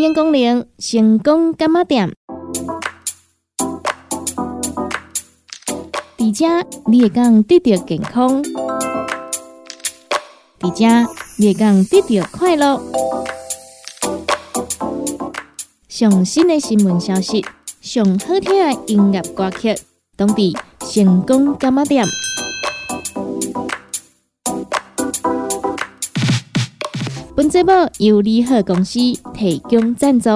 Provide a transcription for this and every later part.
欢迎光临成功干妈店。伫遮你会讲得到健康，伫遮你会讲得到快乐。上新的新闻消息，上好听的音乐歌曲，当地成功干妈店。本节目由利好公司提供赞助，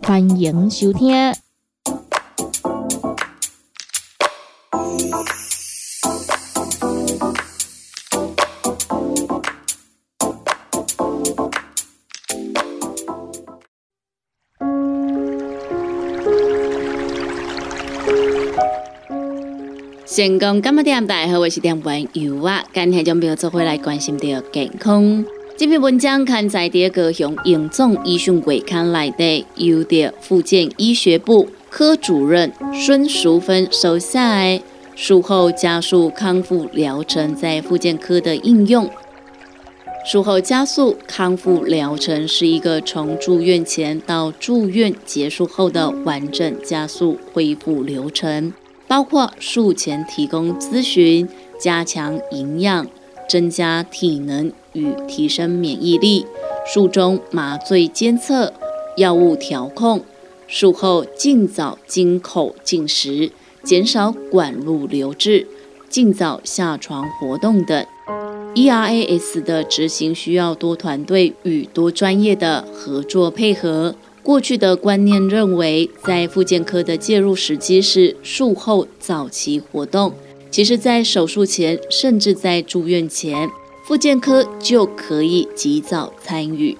欢迎收听。成功今日点大家好，我是点文友啊，今天将朋友做回来关心到健康。这篇文章刊载第高雄永总医讯会刊来的，由的福建医学部科主任孙淑芬收下来，术后加速康复疗程在复健科的应用。术后加速康复疗程是一个从住院前到住院结束后的完整加速恢复流程，包括术前提供咨询、加强营养、增加体能。与提升免疫力，术中麻醉监测、药物调控，术后尽早经口进食，减少管路流滞，尽早下床活动等。ERAS 的执行需要多团队与多专业的合作配合。过去的观念认为，在复健科的介入时机是术后早期活动，其实，在手术前，甚至在住院前。复健科就可以及早参与。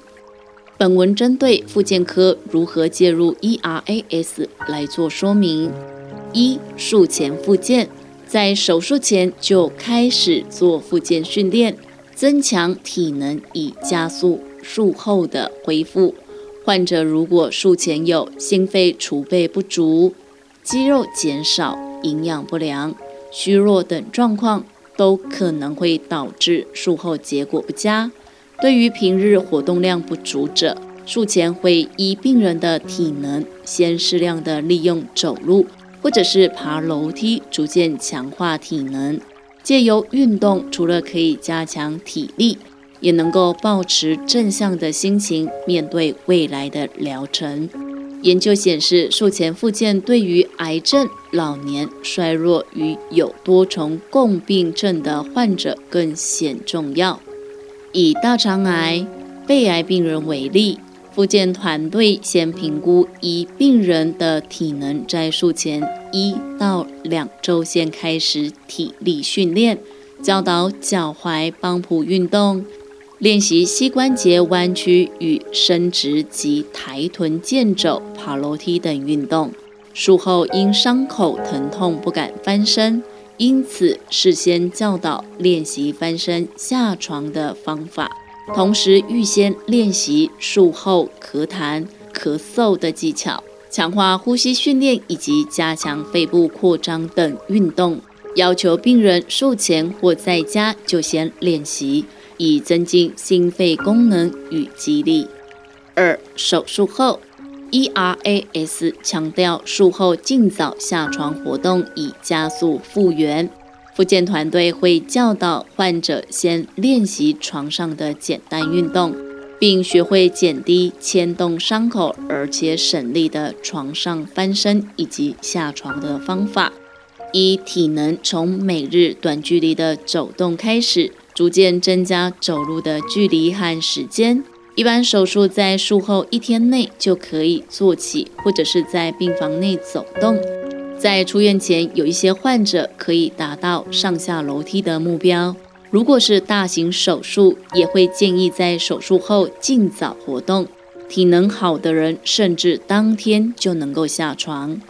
本文针对复健科如何介入 ERAS 来做说明。一、术前复健，在手术前就开始做复健训练，增强体能以加速术后的恢复。患者如果术前有心肺储备不足、肌肉减少、营养不良、虚弱等状况。都可能会导致术后结果不佳。对于平日活动量不足者，术前会依病人的体能，先适量的利用走路或者是爬楼梯，逐渐强化体能。借由运动，除了可以加强体力，也能够保持正向的心情，面对未来的疗程。研究显示，术前复健对于癌症、老年、衰弱与有多重共病症的患者更显重要。以大肠癌、肺癌病人为例，复健团队先评估一病人的体能，在术前一到两周先开始体力训练，教导脚踝帮浦运动。练习膝关节弯曲与伸直及抬臀健走、爬楼梯等运动。术后因伤口疼痛不敢翻身，因此事先教导练习翻身下床的方法，同时预先练习术后咳痰、咳嗽的技巧，强化呼吸训练以及加强肺部扩张等运动。要求病人术前或在家就先练习。以增进心肺功能与肌力。二、手术后，ERAS 强调术后尽早下床活动，以加速复原。复健团队会教导患者先练习床上的简单运动，并学会减低牵动伤口而且省力的床上翻身以及下床的方法。以体能从每日短距离的走动开始。逐渐增加走路的距离和时间。一般手术在术后一天内就可以做起，或者是在病房内走动。在出院前，有一些患者可以达到上下楼梯的目标。如果是大型手术，也会建议在手术后尽早活动。体能好的人，甚至当天就能够下床。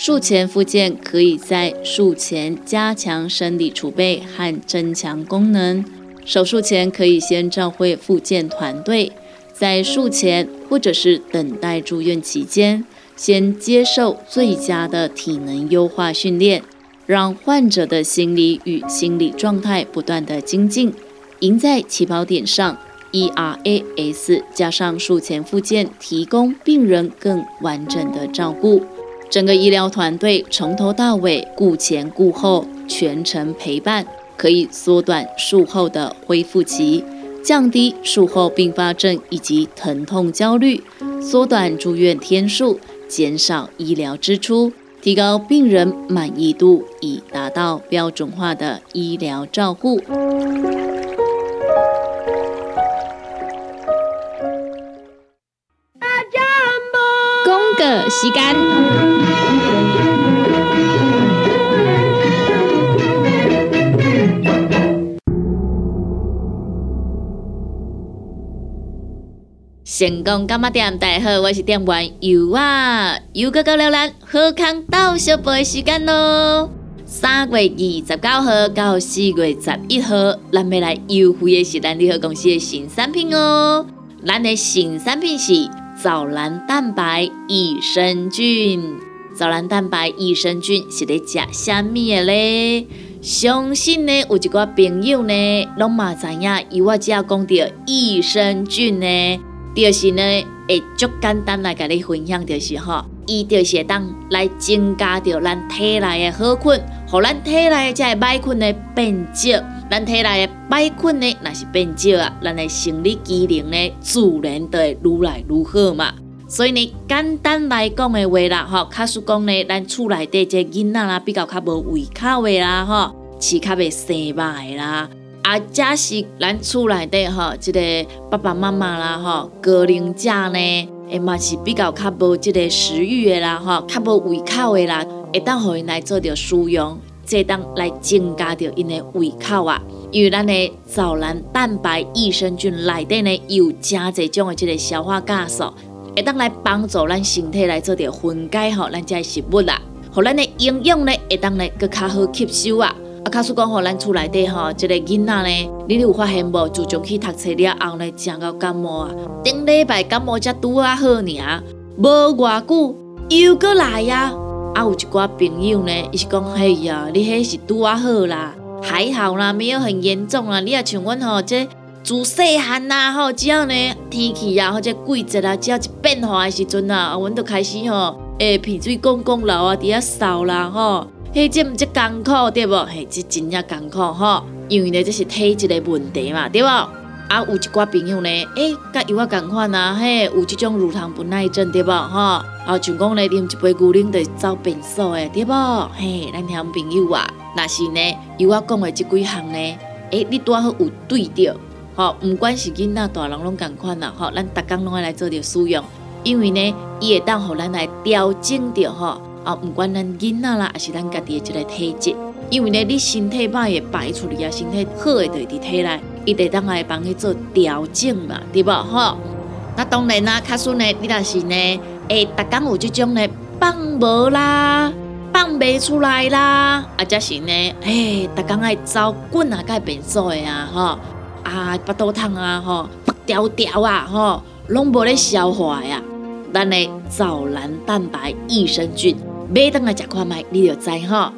术前复健可以在术前加强生理储备和增强功能。手术前可以先召会复健团队，在术前或者是等待住院期间，先接受最佳的体能优化训练，让患者的心理与心理状态不断的精进，赢在起跑点上，ERAS 加上术前复健，提供病人更完整的照顾。整个医疗团队从头到尾顾前顾后，全程陪伴，可以缩短术后的恢复期，降低术后并发症以及疼痛焦虑，缩短住院天数，减少医疗支出，提高病人满意度，以达到标准化的医疗照护。公个成功干嘛店？大家好，我是店员尤啊，尤哥哥聊咱好康到小杯时间咯。三月二十九号到四月十一号，咱要来优惠的是咱利和公司的新产品哦。咱的新产品是藻蓝蛋白益生菌。藻蓝蛋白益生菌是咧食虾米的咧？相信呢有一寡朋友呢，拢嘛知影，由我只要讲到益生菌呢。就是呢，会足简单来甲你分享，就是吼，伊就是当来增加着咱体内的好菌，互咱体内的个歹菌呢变少，咱体内的歹菌呢若是变少啊，咱的生理机能呢自然就会愈来愈好嘛。所以呢，简单来讲的话啦，吼，确实讲呢，咱厝内底这囡仔啦，比较较无胃口的啦，吼，饲较袂生肉的啦。啊，假是咱厝内底吼，即个爸爸妈妈啦吼，高龄者呢，诶嘛是比较较无即个食欲的啦吼，较无胃口的啦，会当互因来做着使用，即当来增加着因的胃口啊。因为咱的藻蓝蛋白益生菌内底呢，有真侪种的即个消化酵素，会当来帮助咱身体来做着分解吼，咱这食物啦，互咱的营养呢，会当来更较好吸收啊。卡叔讲，吼，咱厝内底吼，一个囡仔呢，你有发现无？自从去读册了后呢，真到感冒啊，顶礼拜感冒才拄啊好尔，无偌久又过来呀。啊，有一寡朋友呢，伊是讲，嘿呀，你迄是拄啊好啦，还好啦，没有很严重啦。你也像阮吼，这自细汉呐，吼，只要呢天气啊或者季节啊，只要一变化的时阵啊，阮就开始吼，诶，鼻水公公流啊，伫遐扫啦，吼。嘿，这毋这艰苦对无？嘿，这真正艰苦吼，因为呢这是体质的问题嘛，对无？啊，有一寡朋友呢，诶，甲有我共款啊，嘿，有即种乳糖不耐症对无？吼，啊，像讲呢，啉一杯牛奶就走便所的对无？嘿，咱听朋友啊，若是呢，有我讲的即几项呢，诶，你拄好有对着，吼，毋管是囡仔大人拢共款啦，吼，咱逐工拢爱来做着使用，因为呢，伊会当互咱来调整着吼。啊，毋管咱囡仔啦，还是咱家己的即个体质，因为呢，你身体歹会排出去啊，身体好的就伫体内，伊得当来帮你做调整嘛，对无吼？那当然啦，卡顺呢，你若是呢，会逐工有即种呢放无啦，放袂出来啦，啊，则是呢，嘿，逐工爱走滚啊，该变数的啊，吼，啊，腹肚痛啊，吼，腹条条啊，吼，拢无咧消化呀，咱的藻蓝蛋白益生菌。买当来食看卖，你就知吼。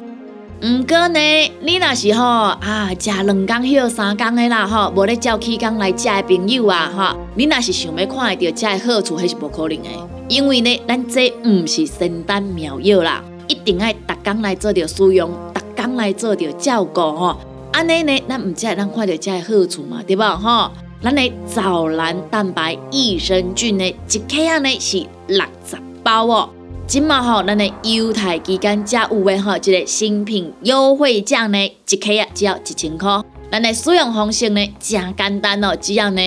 毋过呢，你若是吼啊，食两工休三工的啦吼，无咧照起工来食的朋友啊吼，你若是想要看会到食的好处，迄是无可能的。因为呢，咱这毋是仙丹妙药啦，一定爱逐工来做着使用，逐工来做着照顾吼。安尼呢，咱毋只会咱看到食的好处嘛，对无吼？咱的藻蓝蛋白益生菌呢，一克呢是六十包哦。今嘛吼，咱的优待期间加有诶吼，一个新品优惠价呢，一克啊只要一千块。咱的使用方式呢，真简单哦，只要呢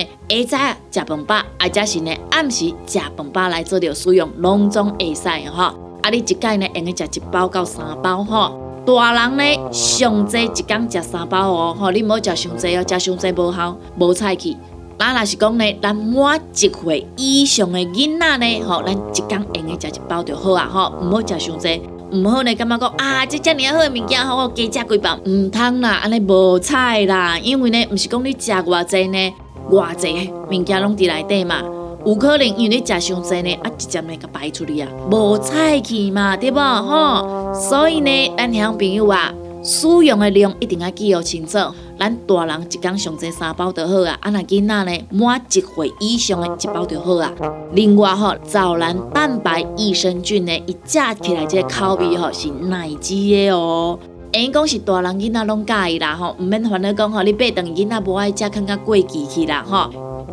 下早食饭饱，或者是呢暗时食饭饱来做着使用，拢总会使吼。啊，你一届呢用去食一包到三包吼。大人呢上济一工食三包哦，吼，你莫食上济哦，食上济无效，无菜去。咱若是讲呢，咱满一岁以上的囡仔呢，吼，咱一工用的食一包就好啊，吼，毋好食伤济，毋好呢，感觉讲啊，这遮尔好物件，吼，我加食几包，毋通啦，安尼无菜啦，因为呢，毋是讲你食偌济呢，偌济物件拢伫内底嘛，有可能因为你食伤济呢，啊，直接呢甲排出去啊，无菜去嘛，对无吼，所以呢，咱乡朋友啊。使用的量一定要记录清楚。咱大人一天上侪三包就好啊，啊那囡仔呢，满一岁以上的一包就好啊。另外吼，藻蓝蛋白益生菌呢，一食起来这口味吼是奶滋的哦。因讲是大人囡仔拢介意啦吼，毋免烦恼讲吼，你八等囡仔无爱食，更加过期去啦吼。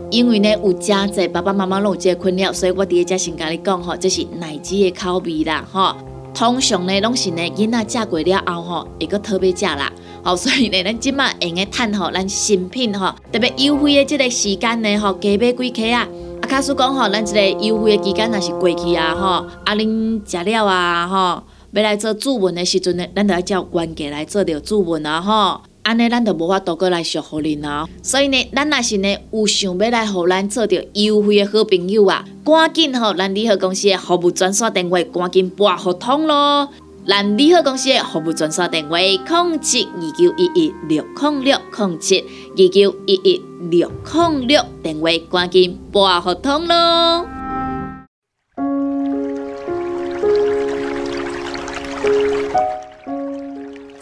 因为呢有真济爸爸妈妈拢有这困扰，所以我伫遮先甲你讲吼，这是奶滋的口味啦吼。通常呢拢是呢囡仔食过了后吼，会搁特别食啦。好，所以呢咱即马用个趁吼咱新品吼，特别优惠的即个时间呢吼，加买几克啊。啊，卡叔讲吼，咱即个优惠的期间若是过去啊吼，啊恁食了啊吼。要来做主文的时阵呢，咱就要叫原价来做着主文啊吼，安尼咱就无法度过来续互恁啊。所以呢，咱若是呢有想要来互咱做着优惠的好朋友啊，赶紧吼咱利好公司的服务专线电话，赶紧拨合通咯。咱利好公司的服务专线电话：零七二九一一六零六零七二九一一六零六，电话赶紧拨合通咯。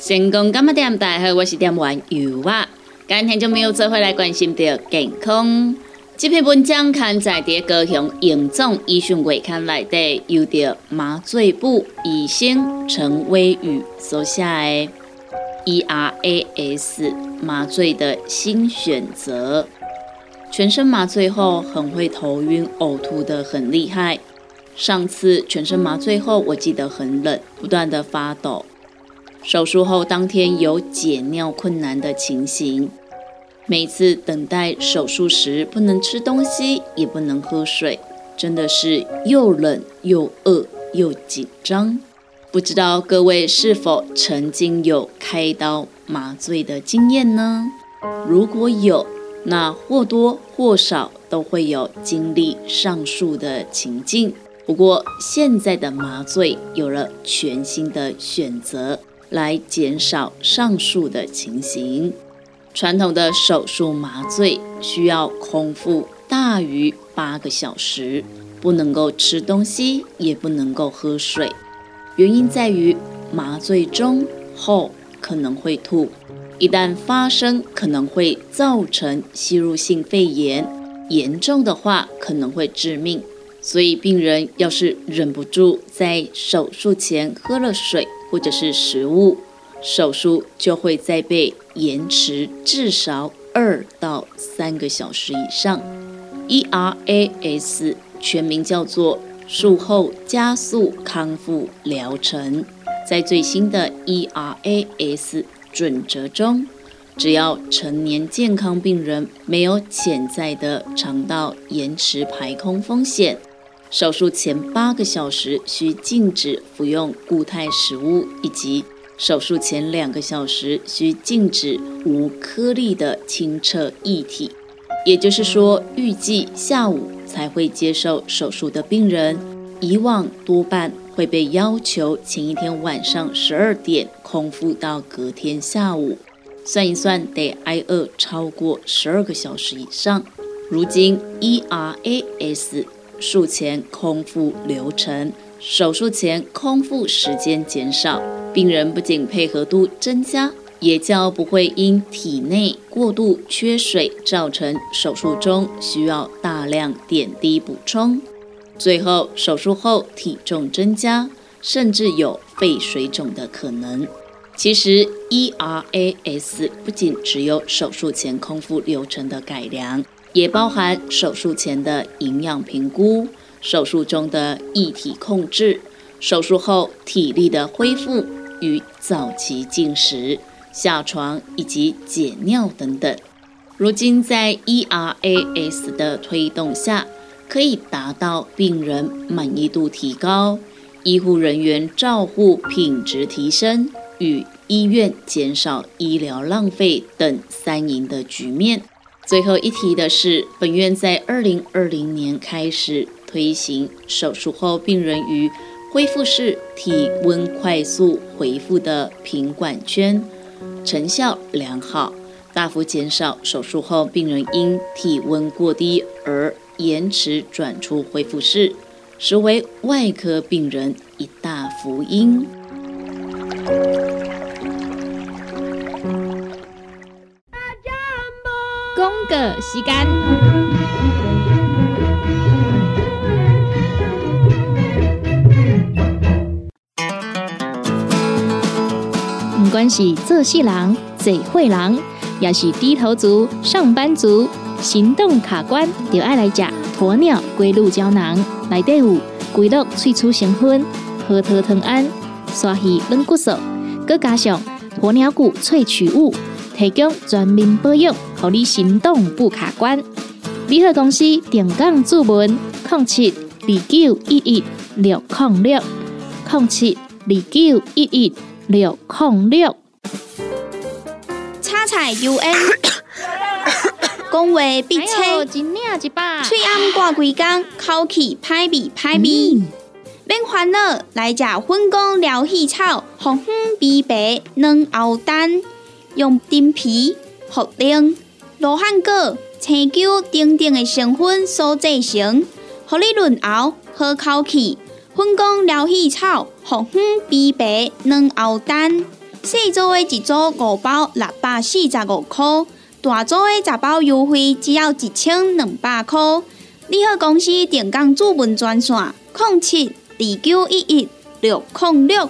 成功干么点大好，我是点玩游啊。今天就没有做回来关心到健康。这篇文章刊在伫高雄营总医讯月刊内底，由着麻醉部医生陈威宇所写的 ERAS 麻醉的新选择。全身麻醉后很会头晕、呕吐的很厉害。上次全身麻醉后，我记得很冷，不断的发抖。手术后当天有解尿困难的情形，每次等待手术时不能吃东西，也不能喝水，真的是又冷又饿又紧张。不知道各位是否曾经有开刀麻醉的经验呢？如果有，那或多或少都会有经历上述的情境。不过现在的麻醉有了全新的选择。来减少上述的情形。传统的手术麻醉需要空腹大于八个小时，不能够吃东西，也不能够喝水。原因在于麻醉中后可能会吐，一旦发生可能会造成吸入性肺炎，严重的话可能会致命。所以病人要是忍不住在手术前喝了水。或者是食物，手术就会再被延迟至少二到三个小时以上。ERAS 全名叫做术后加速康复疗程，在最新的 ERAS 准则中，只要成年健康病人没有潜在的肠道延迟排空风险。手术前八个小时需禁止服用固态食物，以及手术前两个小时需禁止无颗粒的清澈液体。也就是说，预计下午才会接受手术的病人，以往多半会被要求前一天晚上十二点空腹到隔天下午，算一算得挨饿超过十二个小时以上。如今 ERAS。术前空腹流程，手术前空腹时间减少，病人不仅配合度增加，也较不会因体内过度缺水造成手术中需要大量点滴补充。最后手术后体重增加，甚至有肺水肿的可能。其实 ERAS 不仅只有手术前空腹流程的改良。也包含手术前的营养评估、手术中的液体控制、手术后体力的恢复与早期进食、下床以及解尿等等。如今在 ERAS 的推动下，可以达到病人满意度提高、医护人员照护品质提升与医院减少医疗浪费等三赢的局面。最后一提的是，本院在二零二零年开始推行手术后病人于恢复室体温快速回复的品管圈，成效良好，大幅减少手术后病人因体温过低而延迟转出恢复室，实为外科病人一大福音。个时间。不管是做事人、嘴会人，也是低头族、上班族，行动卡关，就爱来吃鸵鸟龟鹿胶囊。内底有龟鹿萃取成分，核桃藤胺，刷鱼软骨素，佮加上鸵鸟骨萃取物，提供全面保养，让你行动不卡关。联合公司定岗注文：零七二九一一六零六零七二九一一六零六。叉彩 U N，讲话必哎切，一领一把。喙暗挂规工，口气歹味歹味。免烦恼，来食粉公疗气草，红粉枇杷软喉丹，用丁皮、茯苓、罗汉果、青椒等等的成分所制成，互你润喉好口气。粉公疗气草，红粉枇杷软喉丹，细组的一组五包六百四十五块，大组的十包优惠只要一千两百块。你好，公司电工主文专线：零七二九一一六零六。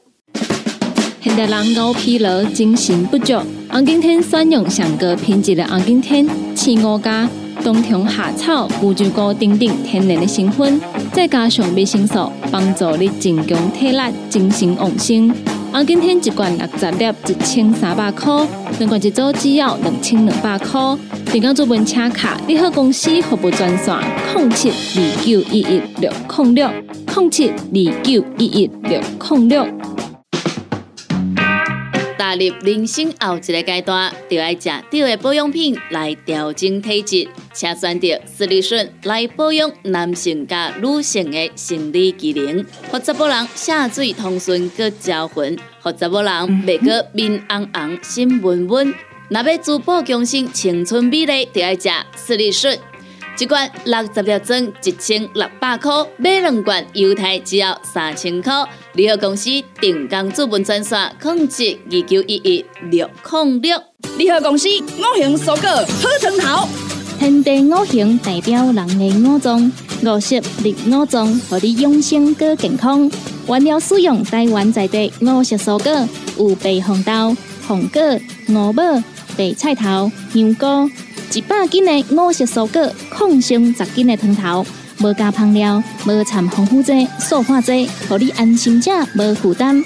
现代人熬疲劳、精神不足，红景天选用上个品质的红景天青五加冬虫夏草、乌鸡菇等等天然的成分，再加上维生素，帮助你增强体力、精神旺盛。红景天一罐六十粒，一千三百块；两罐一组只要两千两百块。电工主文车卡，你好公司服务专线：零七二九一一六零六零七二九一一六零六。踏入人生后一个阶段，就要食对的保养品来调整体质，请选择斯利顺来保养男性加女性的生理机能，或查某人下水通顺搁招魂，或查某人袂搁面红红心温温。若要珠宝强身、青春美丽，就要食斯利顺。一罐六十粒装，一千六百块；买两罐，犹太只要三千块。联合公司定岗资本专线：控制二九一一六零六。联合公司五行蔬果好汤头。天地五行代表人的五脏，五色绿五脏，互你养生更健康。原料使用台湾在地五色蔬果，有白红豆、红果、五宝、白菜头、香菇，一百斤的五色蔬果，抗性十斤的汤头。无加香料，无掺防腐剂、塑化剂，互你安心吃，无负担。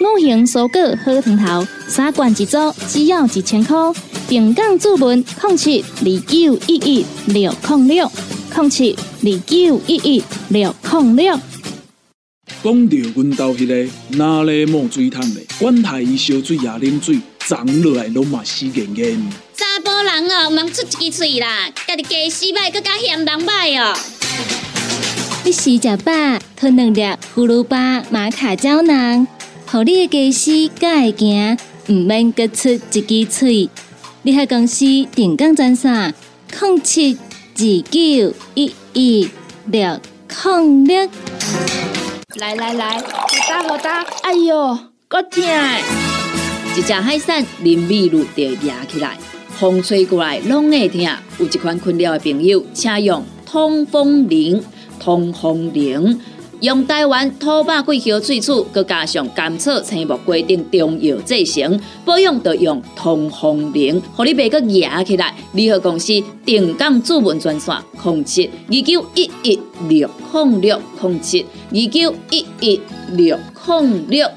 五行蔬果好汤头，三罐一组，只要一千块。定岗注文：零七二九一一六零六零七二九一一六零六。讲到阮兜迄个哪里冒水桶的，管他伊烧水也啉水，长落来拢嘛死严严。查甫人哦，毋通出一支喙啦，家己家洗歹，搁加嫌人歹哦。你食食饱，吞两粒葫芦巴、玛卡胶囊，互你的家丝才会行，毋免各出一支喙。你喺公司定岗专线：零七二九一一六零六。来来来，好打好打，哎哟，够痛！一只海扇淋米露就压起来，风吹过来拢会痛。有一款困扰的朋友，请用通风铃。通风铃用台湾土白桂花萃取，佮加上甘草、青木、规定中药制成，保养要用通风铃，互你袂佮野起来。联合公司定岗主文专线：控制二九一一六控六控制二九一一六控六。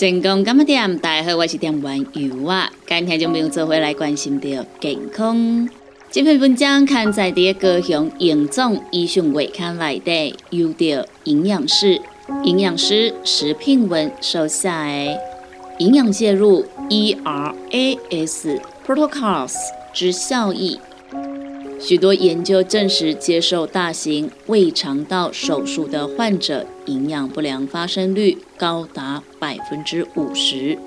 成功感冒店，大家好，我是店员尤啊。今天就朋友做回来关心到健康。这篇文章刊在伫高雄营总医讯月刊内底，由着营养师营养师石聘文收下诶，营养介入 ERAS protocols 之效益。许多研究证实，接受大型胃肠道手术的患者，营养不良发生率高达百分之五十，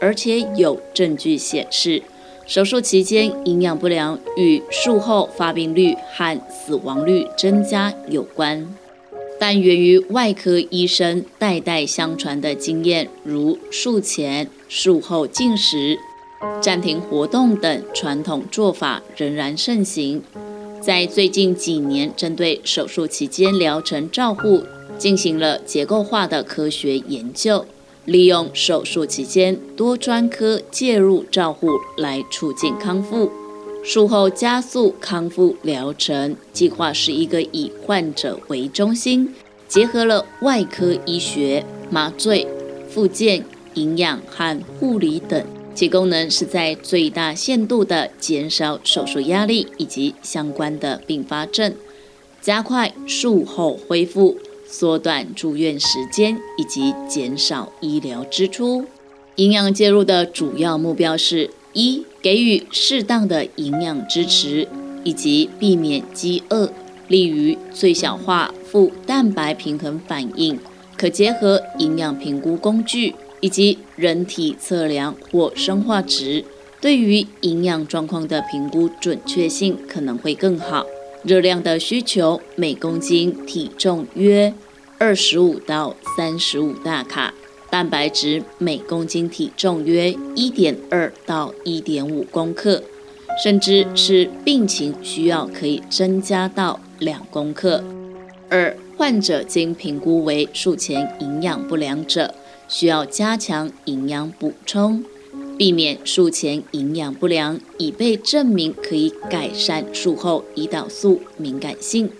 而且有证据显示，手术期间营养不良与术后发病率和死亡率增加有关。但源于外科医生代代相传的经验，如术前、术后进食。暂停活动等传统做法仍然盛行。在最近几年，针对手术期间疗程照护进行了结构化的科学研究，利用手术期间多专科介入照护来促进康复。术后加速康复疗程计划是一个以患者为中心，结合了外科医学、麻醉、复健、营养和护理等。其功能是在最大限度地减少手术压力以及相关的并发症，加快术后恢复，缩短住院时间以及减少医疗支出。营养介入的主要目标是：一、给予适当的营养支持，以及避免饥饿，利于最小化负蛋白平衡反应。可结合营养评估工具。以及人体测量或生化值，对于营养状况的评估准确性可能会更好。热量的需求每公斤体重约二十五到三十五大卡，蛋白质每公斤体重约一点二到一点五公克，甚至是病情需要可以增加到两公克。二、患者经评估为术前营养不良者。需要加强营养补充，避免术前营养不良，已被证明可以改善术后胰岛素敏感性。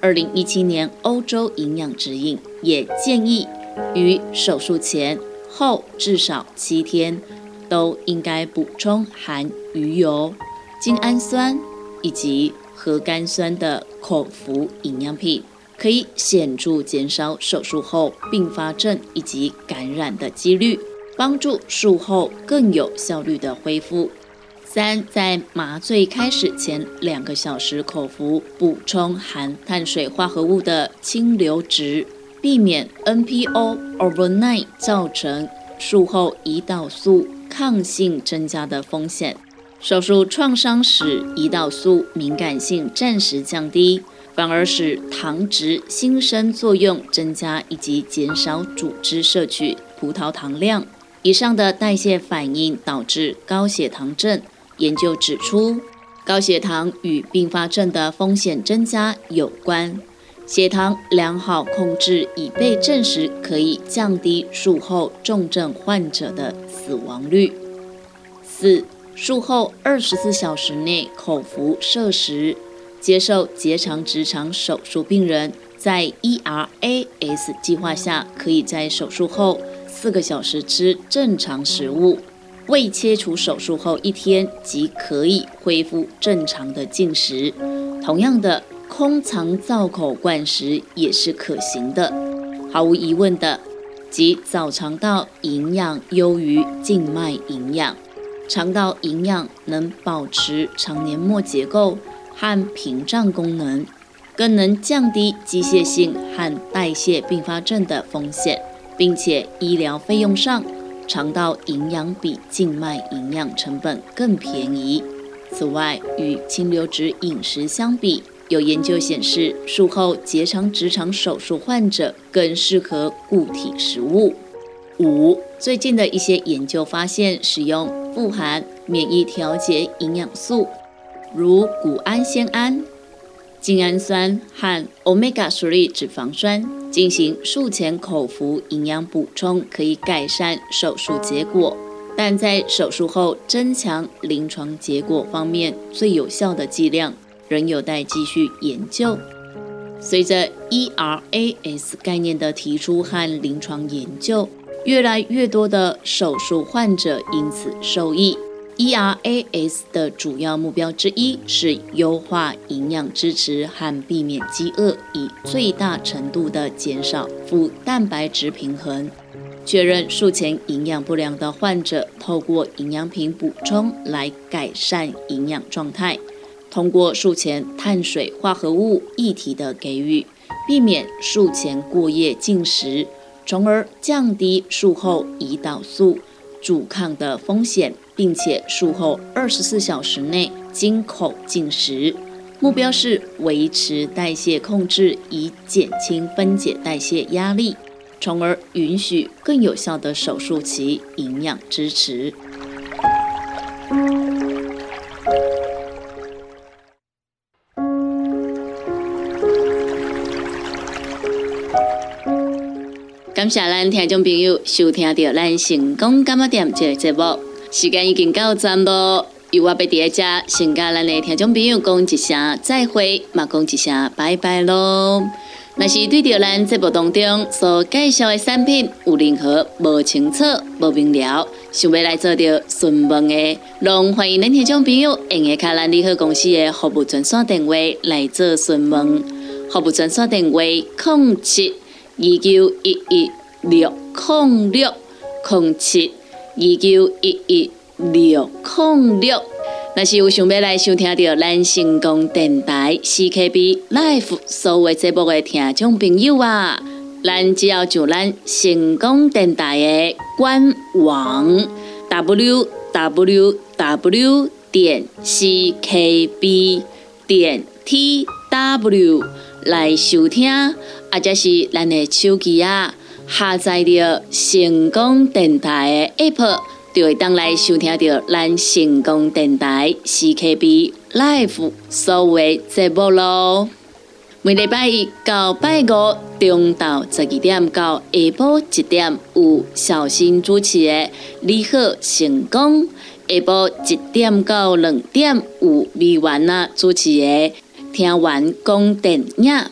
二零一七年欧洲营养指引也建议，于手术前后至少七天都应该补充含鱼油、精氨酸以及核苷酸的口服营养品。可以显著减少手术后并发症以及感染的几率，帮助术后更有效率的恢复。三，在麻醉开始前两个小时口服补充含碳水化合物的清流质，避免 NPO overnight 造成术后胰岛素抗性增加的风险。手术创伤使胰岛素敏感性暂时降低。反而使糖质新生作用增加，以及减少组织摄取葡萄糖量。以上的代谢反应导致高血糖症。研究指出，高血糖与并发症的风险增加有关。血糖良好控制已被证实可以降低术后重症患者的死亡率。四、术后二十四小时内口服摄食。接受结肠直肠手术病人，在 ERAS 计划下，可以在手术后四个小时吃正常食物，未切除手术后一天即可以恢复正常的进食。同样的，空肠造口灌食也是可行的。毫无疑问的，即早肠道营养优于静脉营养，肠道营养能保持肠黏膜结构。和屏障功能，更能降低机械性和代谢并发症的风险，并且医疗费用上，肠道营养比静脉营养成本更便宜。此外，与清流质饮食相比，有研究显示，术后结肠直肠手术患者更适合固体食物。五，最近的一些研究发现，使用富含免疫调节营养素。如谷氨酰胺、精氨酸和 omega-3 脂肪酸进行术前口服营养补充，可以改善手术结果，但在手术后增强临床结果方面，最有效的剂量仍有待继续研究。随着 ERAS 概念的提出和临床研究，越来越多的手术患者因此受益。ERAS 的主要目标之一是优化营养支持和避免饥饿，以最大程度的减少负蛋白质平衡。确认术前营养不良的患者透过营养品补充来改善营养状态。通过术前碳水化合物液体的给予，避免术前过夜进食，从而降低术后胰岛素阻抗的风险。并且术后二十四小时内经口进食，目标是维持代谢控制，以减轻分解代谢压力，从而允许更有效的手术期营养支持。感谢咱听众朋友收听到咱成功干么店这节目。时间已经到站咯，由我要伫遮先甲咱的听众朋友讲一声再会，嘛讲一声拜拜咯。若是对着咱节目当中所介绍的产品有任何无清楚、无明了，想要来做着询问的，拢欢迎恁听众朋友用下卡咱利好公司的服务专线电话来做询问。服务专线电话：零七二九一一六零六零七。二九一一六零六，若是有想要来收听到咱成功电台 CKB Life 所有节目的听众朋友啊，咱只要就咱成功电台的官网 w w w 点 c k b 点 t w 来收听，或者是咱的手机啊。下载着成功电台的 App，就会当来收听到咱成功电台 CKB Live 所有的节目咯。每礼拜一到拜五中昼十二点到下晡一点有小新主持的你好成功，下晡一点到两点有美元啊主持的听完讲电影。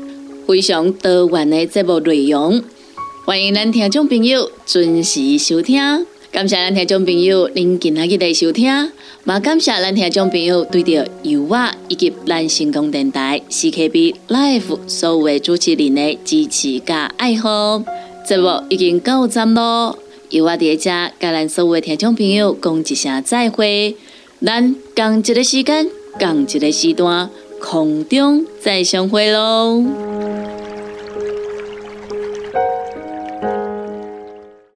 非常多元的节目内容，欢迎咱听众朋友准时收听。感谢咱听众朋友您今日的收听，也感谢咱听众朋友对着由我以及咱成功电台 CKB Life 所有的主持人的支持加爱好。节目已经到站咯，由我伫遮甲咱所有的听众朋友讲一声再会。咱共一个时间，共一个时段，空中再相会喽。